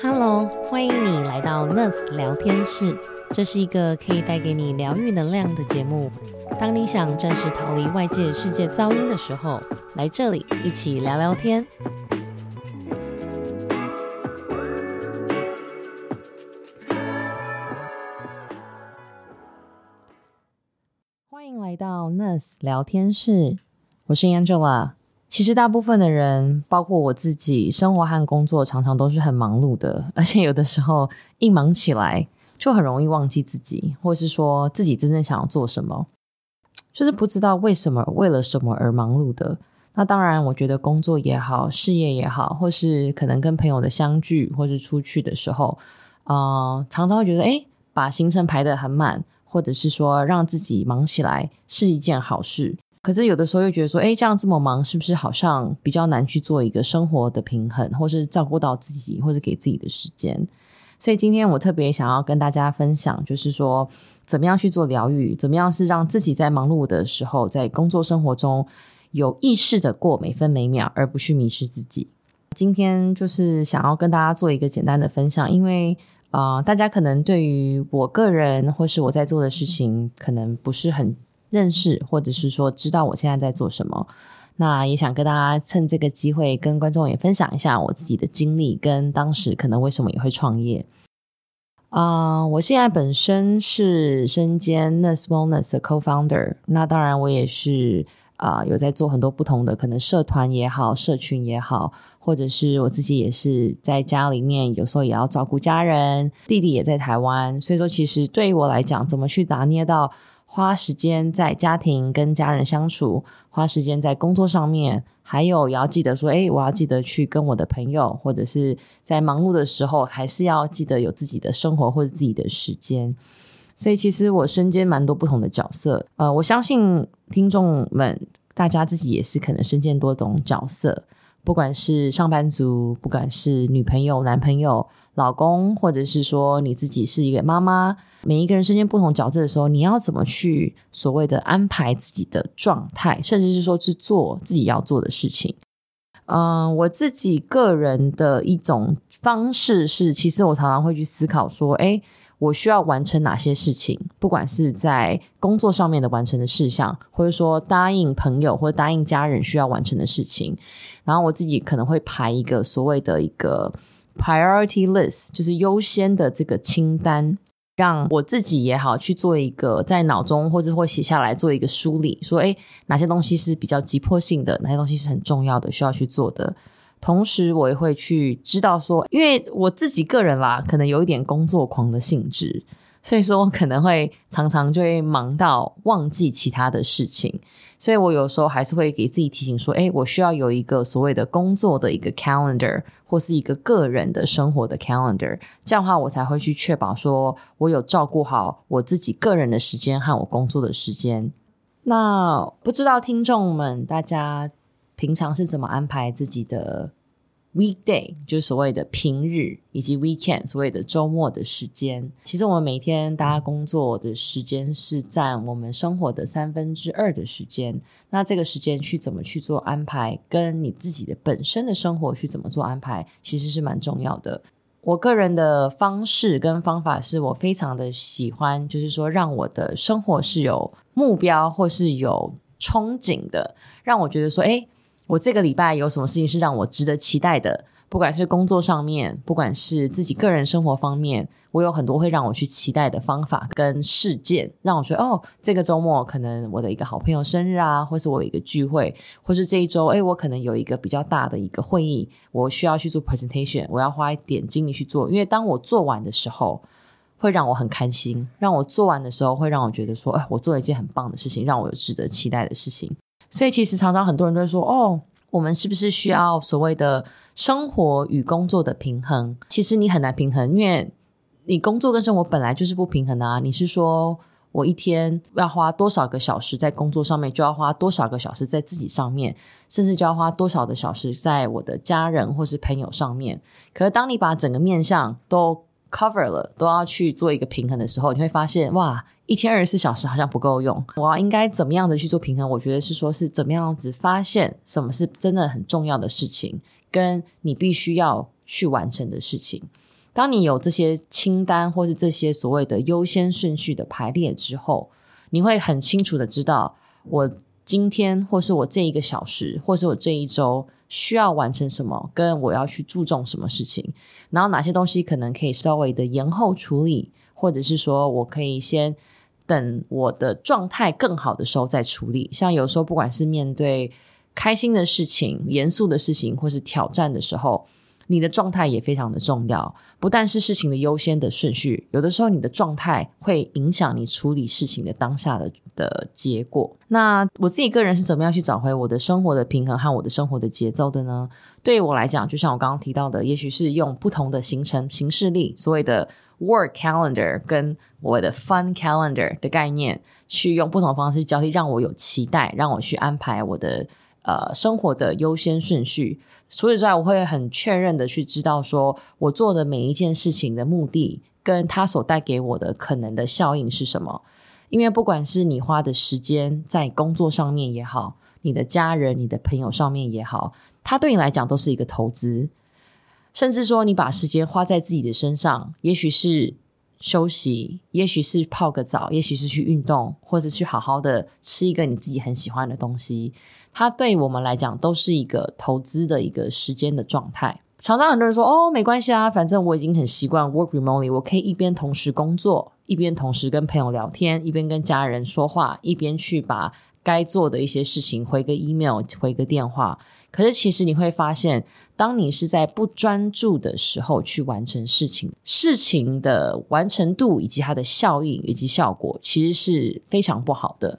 Hello，欢迎你来到 Nurse 聊天室。这是一个可以带给你疗愈能量的节目。当你想暂时逃离外界世界噪音的时候，来这里一起聊聊天。欢迎来到 Nurse 聊天室，我是 Angela。其实大部分的人，包括我自己，生活和工作常常都是很忙碌的，而且有的时候一忙起来，就很容易忘记自己，或是说自己真正想要做什么，就是不知道为什么、为了什么而忙碌的。那当然，我觉得工作也好，事业也好，或是可能跟朋友的相聚，或是出去的时候，啊，常常会觉得，哎，把行程排得很满，或者是说让自己忙起来是一件好事。可是有的时候又觉得说，哎，这样这么忙，是不是好像比较难去做一个生活的平衡，或是照顾到自己，或者给自己的时间？所以今天我特别想要跟大家分享，就是说怎么样去做疗愈，怎么样是让自己在忙碌的时候，在工作生活中有意识的过每分每秒，而不去迷失自己。今天就是想要跟大家做一个简单的分享，因为啊，大家可能对于我个人或是我在做的事情，可能不是很。认识，或者是说知道我现在在做什么，那也想跟大家趁这个机会跟观众也分享一下我自己的经历，跟当时可能为什么也会创业。啊，我现在本身是身兼 Nurse Wellness 的 Co-founder，那当然我也是啊有在做很多不同的可能社团也好，社群也好，或者是我自己也是在家里面有时候也要照顾家人，弟弟也在台湾，所以说其实对于我来讲，怎么去拿捏到。花时间在家庭跟家人相处，花时间在工作上面，还有也要记得说，哎，我要记得去跟我的朋友，或者是在忙碌的时候，还是要记得有自己的生活或者自己的时间。所以，其实我身兼蛮多不同的角色。呃，我相信听众们，大家自己也是可能身兼多种角色。不管是上班族，不管是女朋友、男朋友、老公，或者是说你自己是一个妈妈，每一个人身兼不同角色的时候，你要怎么去所谓的安排自己的状态，甚至是说去做自己要做的事情？嗯，我自己个人的一种方式是，其实我常常会去思考说，哎。我需要完成哪些事情？不管是在工作上面的完成的事项，或者说答应朋友或者答应家人需要完成的事情，然后我自己可能会排一个所谓的一个 priority list，就是优先的这个清单，让我自己也好去做一个在脑中或者会写下来做一个梳理，说诶哪些东西是比较急迫性的，哪些东西是很重要的需要去做的。同时，我也会去知道说，因为我自己个人啦，可能有一点工作狂的性质，所以说可能会常常就会忙到忘记其他的事情。所以我有时候还是会给自己提醒说，哎，我需要有一个所谓的工作的一个 calendar，或是一个个人的生活的 calendar，这样的话我才会去确保说我有照顾好我自己个人的时间和我工作的时间。那不知道听众们大家。平常是怎么安排自己的 weekday，就是所谓的平日，以及 weekend，所谓的周末的时间。其实我们每天大家工作的时间是占我们生活的三分之二的时间。那这个时间去怎么去做安排，跟你自己的本身的生活去怎么做安排，其实是蛮重要的。我个人的方式跟方法是我非常的喜欢，就是说让我的生活是有目标或是有憧憬的，让我觉得说，哎。我这个礼拜有什么事情是让我值得期待的？不管是工作上面，不管是自己个人生活方面，我有很多会让我去期待的方法跟事件，让我觉得哦，这个周末可能我的一个好朋友生日啊，或是我有一个聚会，或是这一周，哎，我可能有一个比较大的一个会议，我需要去做 presentation，我要花一点精力去做，因为当我做完的时候，会让我很开心，让我做完的时候会让我觉得说，哎，我做了一件很棒的事情，让我有值得期待的事情。所以其实常常很多人都会说：“哦，我们是不是需要所谓的生活与工作的平衡？”其实你很难平衡，因为你工作跟生活本来就是不平衡的啊。你是说我一天要花多少个小时在工作上面，就要花多少个小时在自己上面，甚至就要花多少的小时在我的家人或是朋友上面。可是当你把整个面向都 cover 了，都要去做一个平衡的时候，你会发现哇！一天二十四小时好像不够用，我要应该怎么样的去做平衡？我觉得是说，是怎么样子发现什么是真的很重要的事情，跟你必须要去完成的事情。当你有这些清单或是这些所谓的优先顺序的排列之后，你会很清楚的知道，我今天或是我这一个小时，或是我这一周需要完成什么，跟我要去注重什么事情，然后哪些东西可能可以稍微的延后处理，或者是说我可以先等我的状态更好的时候再处理。像有时候不管是面对开心的事情、严肃的事情，或是挑战的时候。你的状态也非常的重要，不但是事情的优先的顺序，有的时候你的状态会影响你处理事情的当下的的结果。那我自己个人是怎么样去找回我的生活的平衡和我的生活的节奏的呢？对于我来讲，就像我刚刚提到的，也许是用不同的行程形式力，所谓的 work calendar 跟我的 fun calendar 的概念，去用不同方式交替，让我有期待，让我去安排我的。呃，生活的优先顺序，除此之外，我会很确认的去知道，说我做的每一件事情的目的，跟它所带给我的可能的效应是什么。因为不管是你花的时间在工作上面也好，你的家人、你的朋友上面也好，它对你来讲都是一个投资。甚至说，你把时间花在自己的身上，也许是休息，也许是泡个澡，也许是去运动，或者去好好的吃一个你自己很喜欢的东西。它对我们来讲都是一个投资的一个时间的状态。常常很多人说：“哦，没关系啊，反正我已经很习惯 work remotely，我可以一边同时工作，一边同时跟朋友聊天，一边跟家人说话，一边去把该做的一些事情回个 email，回个电话。”可是其实你会发现，当你是在不专注的时候去完成事情，事情的完成度以及它的效应以及效果，其实是非常不好的。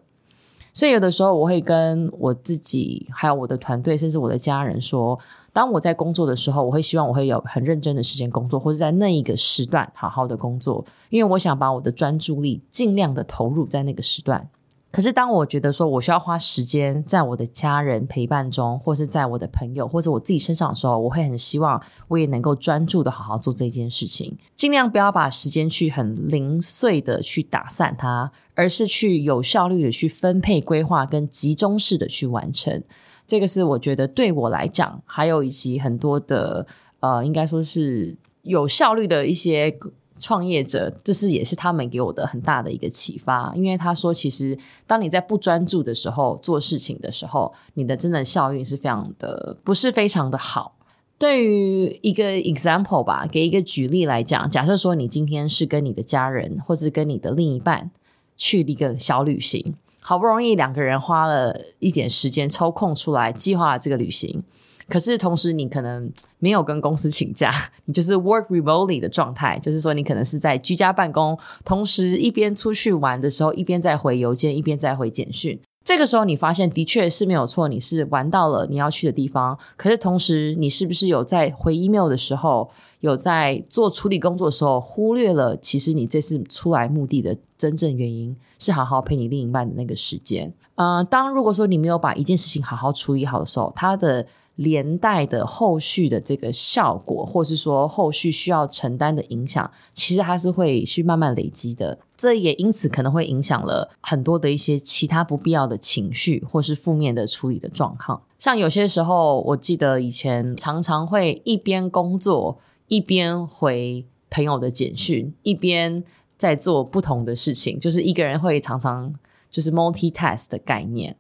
所以有的时候我会跟我自己，还有我的团队，甚至我的家人说，当我在工作的时候，我会希望我会有很认真的时间工作，或者在那一个时段好好的工作，因为我想把我的专注力尽量的投入在那个时段。可是，当我觉得说我需要花时间在我的家人陪伴中，或是在我的朋友或者我自己身上的时候，我会很希望我也能够专注的好好做这件事情，尽量不要把时间去很零碎的去打散它，而是去有效率的去分配、规划跟集中式的去完成。这个是我觉得对我来讲，还有以及很多的呃，应该说是有效率的一些。创业者，这是也是他们给我的很大的一个启发，因为他说，其实当你在不专注的时候做事情的时候，你的真的效应是非常的不是非常的好。对于一个 example 吧，给一个举例来讲，假设说你今天是跟你的家人，或是跟你的另一半去一个小旅行，好不容易两个人花了一点时间抽空出来计划这个旅行。可是同时，你可能没有跟公司请假，你就是 work remotely 的状态，就是说你可能是在居家办公，同时一边出去玩的时候，一边在回邮件，一边在回简讯。这个时候，你发现的确是没有错，你是玩到了你要去的地方。可是同时，你是不是有在回 email 的时候，有在做处理工作的时候，忽略了其实你这次出来目的的真正原因是好好陪你另一半的那个时间？嗯，当如果说你没有把一件事情好好处理好的时候，它的连带的后续的这个效果，或是说后续需要承担的影响，其实它是会去慢慢累积的。这也因此可能会影响了很多的一些其他不必要的情绪，或是负面的处理的状况。像有些时候，我记得以前常常会一边工作一边回朋友的简讯，一边在做不同的事情，就是一个人会常常就是 multitask 的概念。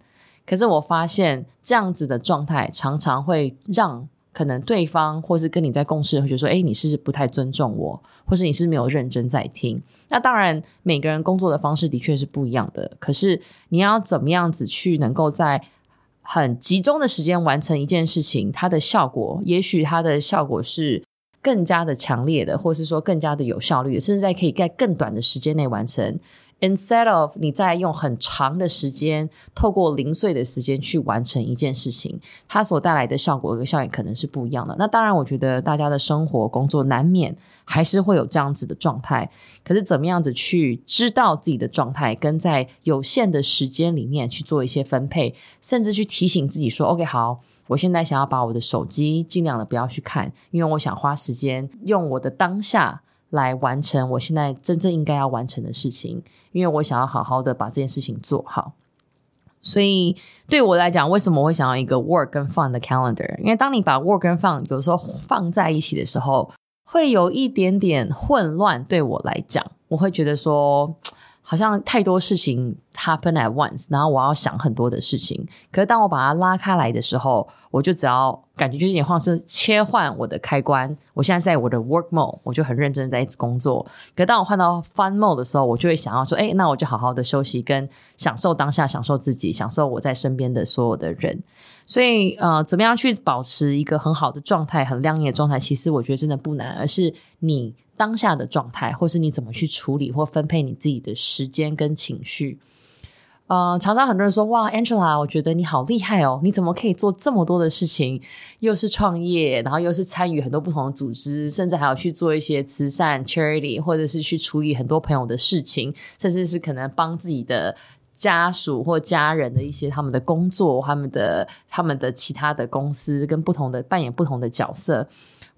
可是我发现这样子的状态常常会让可能对方或是跟你在共事会觉得说，哎，你是不太尊重我，或是你是没有认真在听。那当然，每个人工作的方式的确是不一样的。可是你要怎么样子去能够在很集中的时间完成一件事情，它的效果，也许它的效果是更加的强烈的，或是说更加的有效率，甚至在可以在更短的时间内完成。Instead of 你在用很长的时间，透过零碎的时间去完成一件事情，它所带来的效果和效应可能是不一样的。那当然，我觉得大家的生活工作难免还是会有这样子的状态。可是，怎么样子去知道自己的状态，跟在有限的时间里面去做一些分配，甚至去提醒自己说：“OK，好，我现在想要把我的手机尽量的不要去看，因为我想花时间用我的当下。”来完成我现在真正应该要完成的事情，因为我想要好好的把这件事情做好。所以对我来讲，为什么我会想要一个 work 跟 fun 的 calendar？因为当你把 work 跟 fun 有时候放在一起的时候，会有一点点混乱。对我来讲，我会觉得说。好像太多事情 happen at once，然后我要想很多的事情。可是当我把它拉开来的时候，我就只要感觉就有点像是切换我的开关。我现在在我的 work mode，我就很认真在一直工作。可当我换到 fun mode 的时候，我就会想要说：哎，那我就好好的休息，跟享受当下，享受自己，享受我在身边的所有的人。所以，呃，怎么样去保持一个很好的状态、很亮眼的状态？其实我觉得真的不难，而是你。当下的状态，或是你怎么去处理或分配你自己的时间跟情绪，呃，常常很多人说：“哇，Angela，我觉得你好厉害哦！你怎么可以做这么多的事情？又是创业，然后又是参与很多不同的组织，甚至还要去做一些慈善 charity，或者是去处理很多朋友的事情，甚至是可能帮自己的家属或家人的一些他们的工作，他们的他们的其他的公司跟不同的扮演不同的角色。”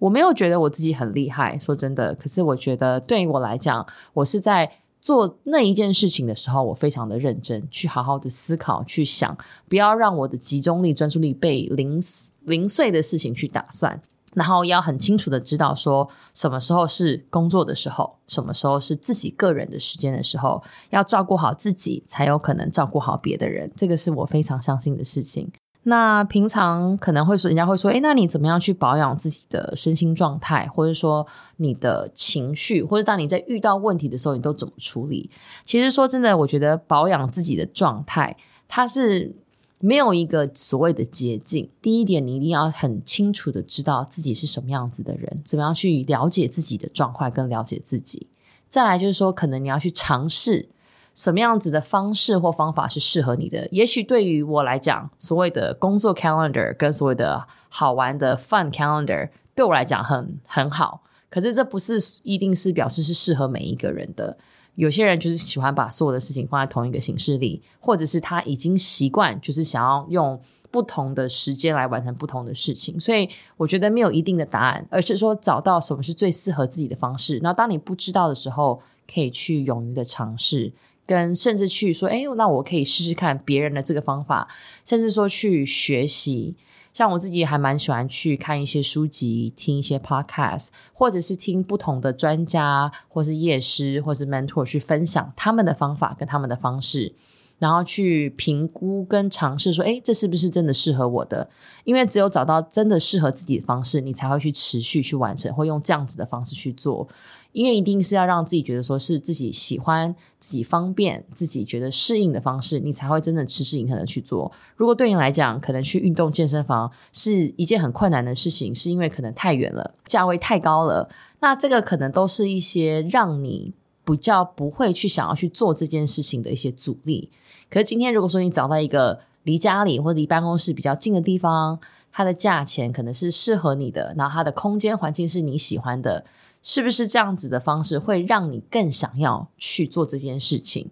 我没有觉得我自己很厉害，说真的。可是我觉得对于我来讲，我是在做那一件事情的时候，我非常的认真，去好好的思考，去想，不要让我的集中力、专注力被零零碎的事情去打算。然后要很清楚的知道，说什么时候是工作的时候，什么时候是自己个人的时间的时候，要照顾好自己，才有可能照顾好别的人。这个是我非常相信的事情。那平常可能会说，人家会说，哎，那你怎么样去保养自己的身心状态，或者说你的情绪，或者当你在遇到问题的时候，你都怎么处理？其实说真的，我觉得保养自己的状态，它是没有一个所谓的捷径。第一点，你一定要很清楚的知道自己是什么样子的人，怎么样去了解自己的状况，跟了解自己。再来就是说，可能你要去尝试。什么样子的方式或方法是适合你的？也许对于我来讲，所谓的工作 calendar 跟所谓的好玩的 fun calendar 对我来讲很很好。可是这不是一定是表示是适合每一个人的。有些人就是喜欢把所有的事情放在同一个形式里，或者是他已经习惯，就是想要用不同的时间来完成不同的事情。所以我觉得没有一定的答案，而是说找到什么是最适合自己的方式。那当你不知道的时候，可以去勇于的尝试。跟甚至去说，哎，那我可以试试看别人的这个方法，甚至说去学习。像我自己还蛮喜欢去看一些书籍，听一些 podcast，或者是听不同的专家，或是业师，或是 mentor 去分享他们的方法跟他们的方式。然后去评估跟尝试，说，哎，这是不是真的适合我的？因为只有找到真的适合自己的方式，你才会去持续去完成，或用这样子的方式去做。因为一定是要让自己觉得说是自己喜欢、自己方便、自己觉得适应的方式，你才会真的持之以恒的去做。如果对你来讲，可能去运动健身房是一件很困难的事情，是因为可能太远了，价位太高了，那这个可能都是一些让你比较不会去想要去做这件事情的一些阻力。可是今天，如果说你找到一个离家里或离办公室比较近的地方，它的价钱可能是适合你的，然后它的空间环境是你喜欢的，是不是这样子的方式会让你更想要去做这件事情？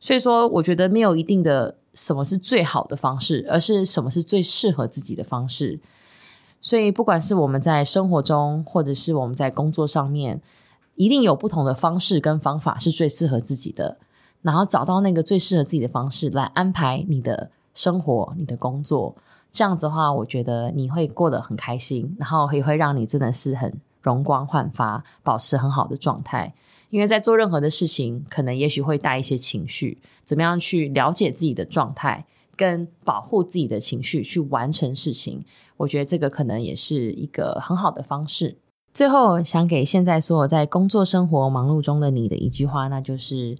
所以说，我觉得没有一定的什么是最好的方式，而是什么是最适合自己的方式。所以，不管是我们在生活中，或者是我们在工作上面，一定有不同的方式跟方法是最适合自己的。然后找到那个最适合自己的方式来安排你的生活、你的工作，这样子的话，我觉得你会过得很开心，然后也会让你真的是很容光焕发，保持很好的状态。因为在做任何的事情，可能也许会带一些情绪，怎么样去了解自己的状态，跟保护自己的情绪去完成事情，我觉得这个可能也是一个很好的方式。最后，想给现在所有在工作、生活忙碌中的你的一句话，那就是。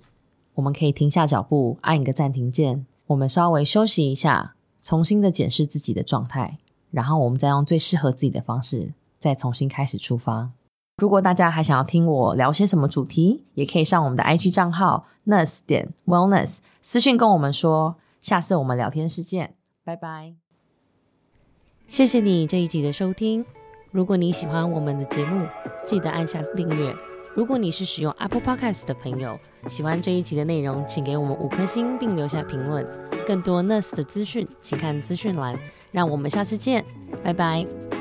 我们可以停下脚步，按一个暂停键，我们稍微休息一下，重新的检视自己的状态，然后我们再用最适合自己的方式，再重新开始出发。如果大家还想要听我聊些什么主题，也可以上我们的 IG 账号 nurse 点 wellness 私讯跟我们说。下次我们聊天室见，拜拜。谢谢你这一集的收听。如果你喜欢我们的节目，记得按下订阅。如果你是使用 Apple Podcast 的朋友，喜欢这一集的内容，请给我们五颗星并留下评论。更多 Nurse 的资讯，请看资讯栏。让我们下次见，拜拜。